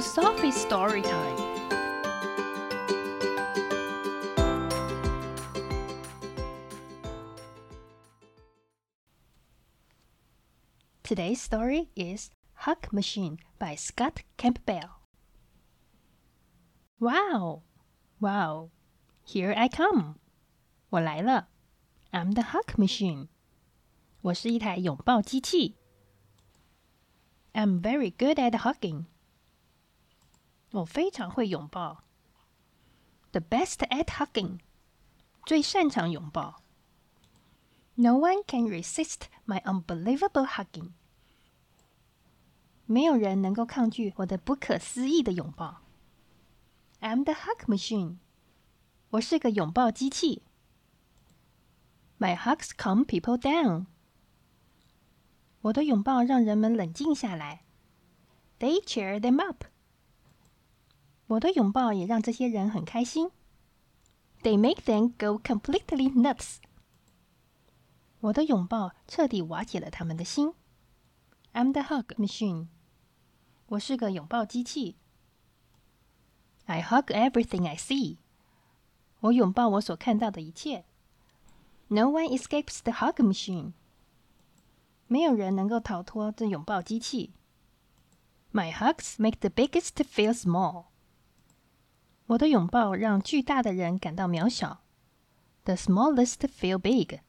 Sophie's story time. Today's story is Hug Machine by Scott Campbell. Wow! Wow! Here I come! 我来了！I'm the Hug Machine. 我是一台拥抱机器。I'm very good at hugging. 我非常会拥抱。The best at hugging. 最擅长拥抱。No one can resist my unbelievable hugging. 没有人能够抗拒我的不可思议的拥抱。I'm the hug machine. 我是个拥抱机器。My hugs calm people down. 我的拥抱让人们冷静下来。They cheer them up. 我的拥抱也让这些人很开心。They make them go completely nuts. 我的拥抱彻底瓦解了他们的心。I'm the hug machine. 我是个拥抱机器。I hug everything I see. 我拥抱我所看到的一切。No one escapes the hug machine. 没有人能够逃脱这拥抱机器。My hugs make the biggest feel small. 我的拥抱让巨大的人感到渺小。The smallest feel big.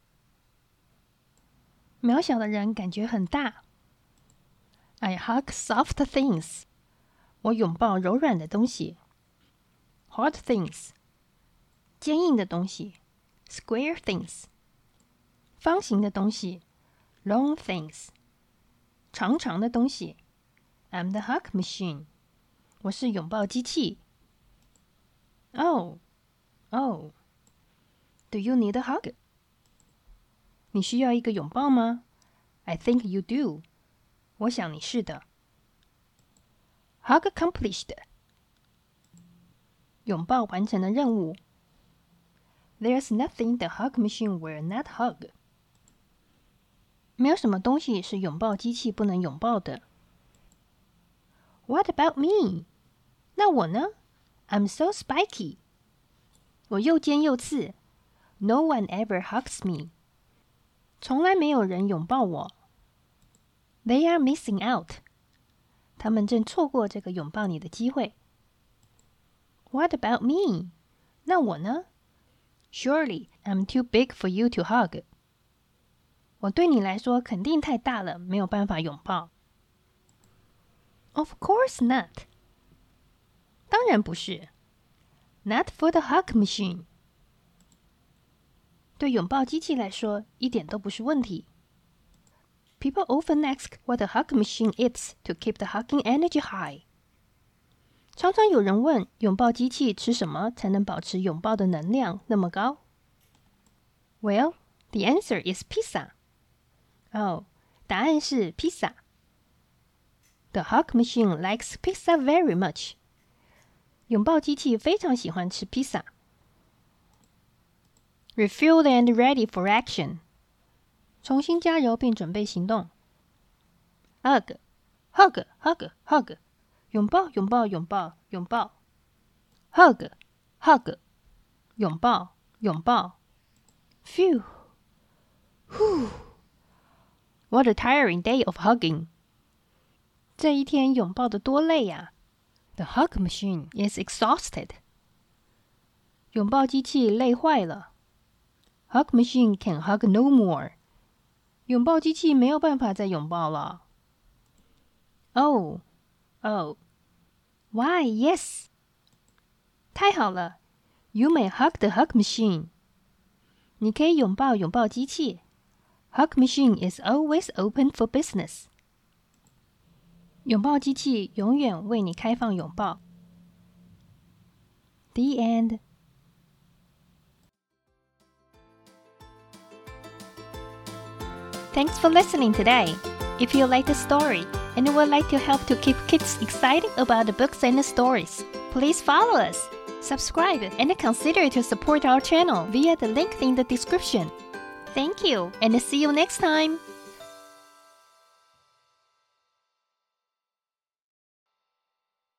渺小的人感觉很大。I hug soft things. 我拥抱柔软的东西。Hard things. 坚硬的东西。Square things. 方形的东西。Long things. 长长的东西。I'm the hug machine. 我是拥抱机器。Oh, oh. Do you need a hug? 你需要一个拥抱吗？I think you do. 我想你是的。Hug accomplished. 拥抱完成了任务。There's nothing the hug machine will not hug. 没有什么东西是拥抱机器不能拥抱的。What about me? 那我呢 ？I'm so spiky. 我又尖又刺。No one ever hugs me. 从来没有人拥抱我。They are missing out. 他们正错过这个拥抱你的机会。What about me? 那我呢？Surely I'm too big for you to hug. 我对你来说肯定太大了，没有办法拥抱。Of course not. 当然不是。Not for the hug machine. 对拥抱机器来说，一点都不是问题。People often ask what the hug machine eats to keep the hugging energy high. 常常有人问拥抱机器吃什么才能保持拥抱的能量那么高？Well, the answer is pizza. 哦，答案是披萨。The hug machine likes pizza very much. 拥抱机器非常喜欢吃披萨。Refueled and ready for action. 重新加油并准备行动。Hug, hug, hug, hug，拥抱，拥抱，拥抱，拥抱。Hug, hug，拥抱，拥抱。Phew, whew, what a tiring day of hugging. 这一天拥抱的多累呀 ！The hug machine is exhausted. 拥抱机器累坏了。Hug machine can hug no more. 拥抱机器没有办法再拥抱了。Oh, oh, why? Yes. 太好了，You may hug the hug machine. 你可以拥抱拥抱机器。Hug machine is always open for business. 拥抱机器永远为你开放拥抱。The end. Thanks for listening today. If you like the story and would like to help to keep kids excited about the books and the stories, please follow us, subscribe, and consider to support our channel via the link in the description. Thank you, and see you next time.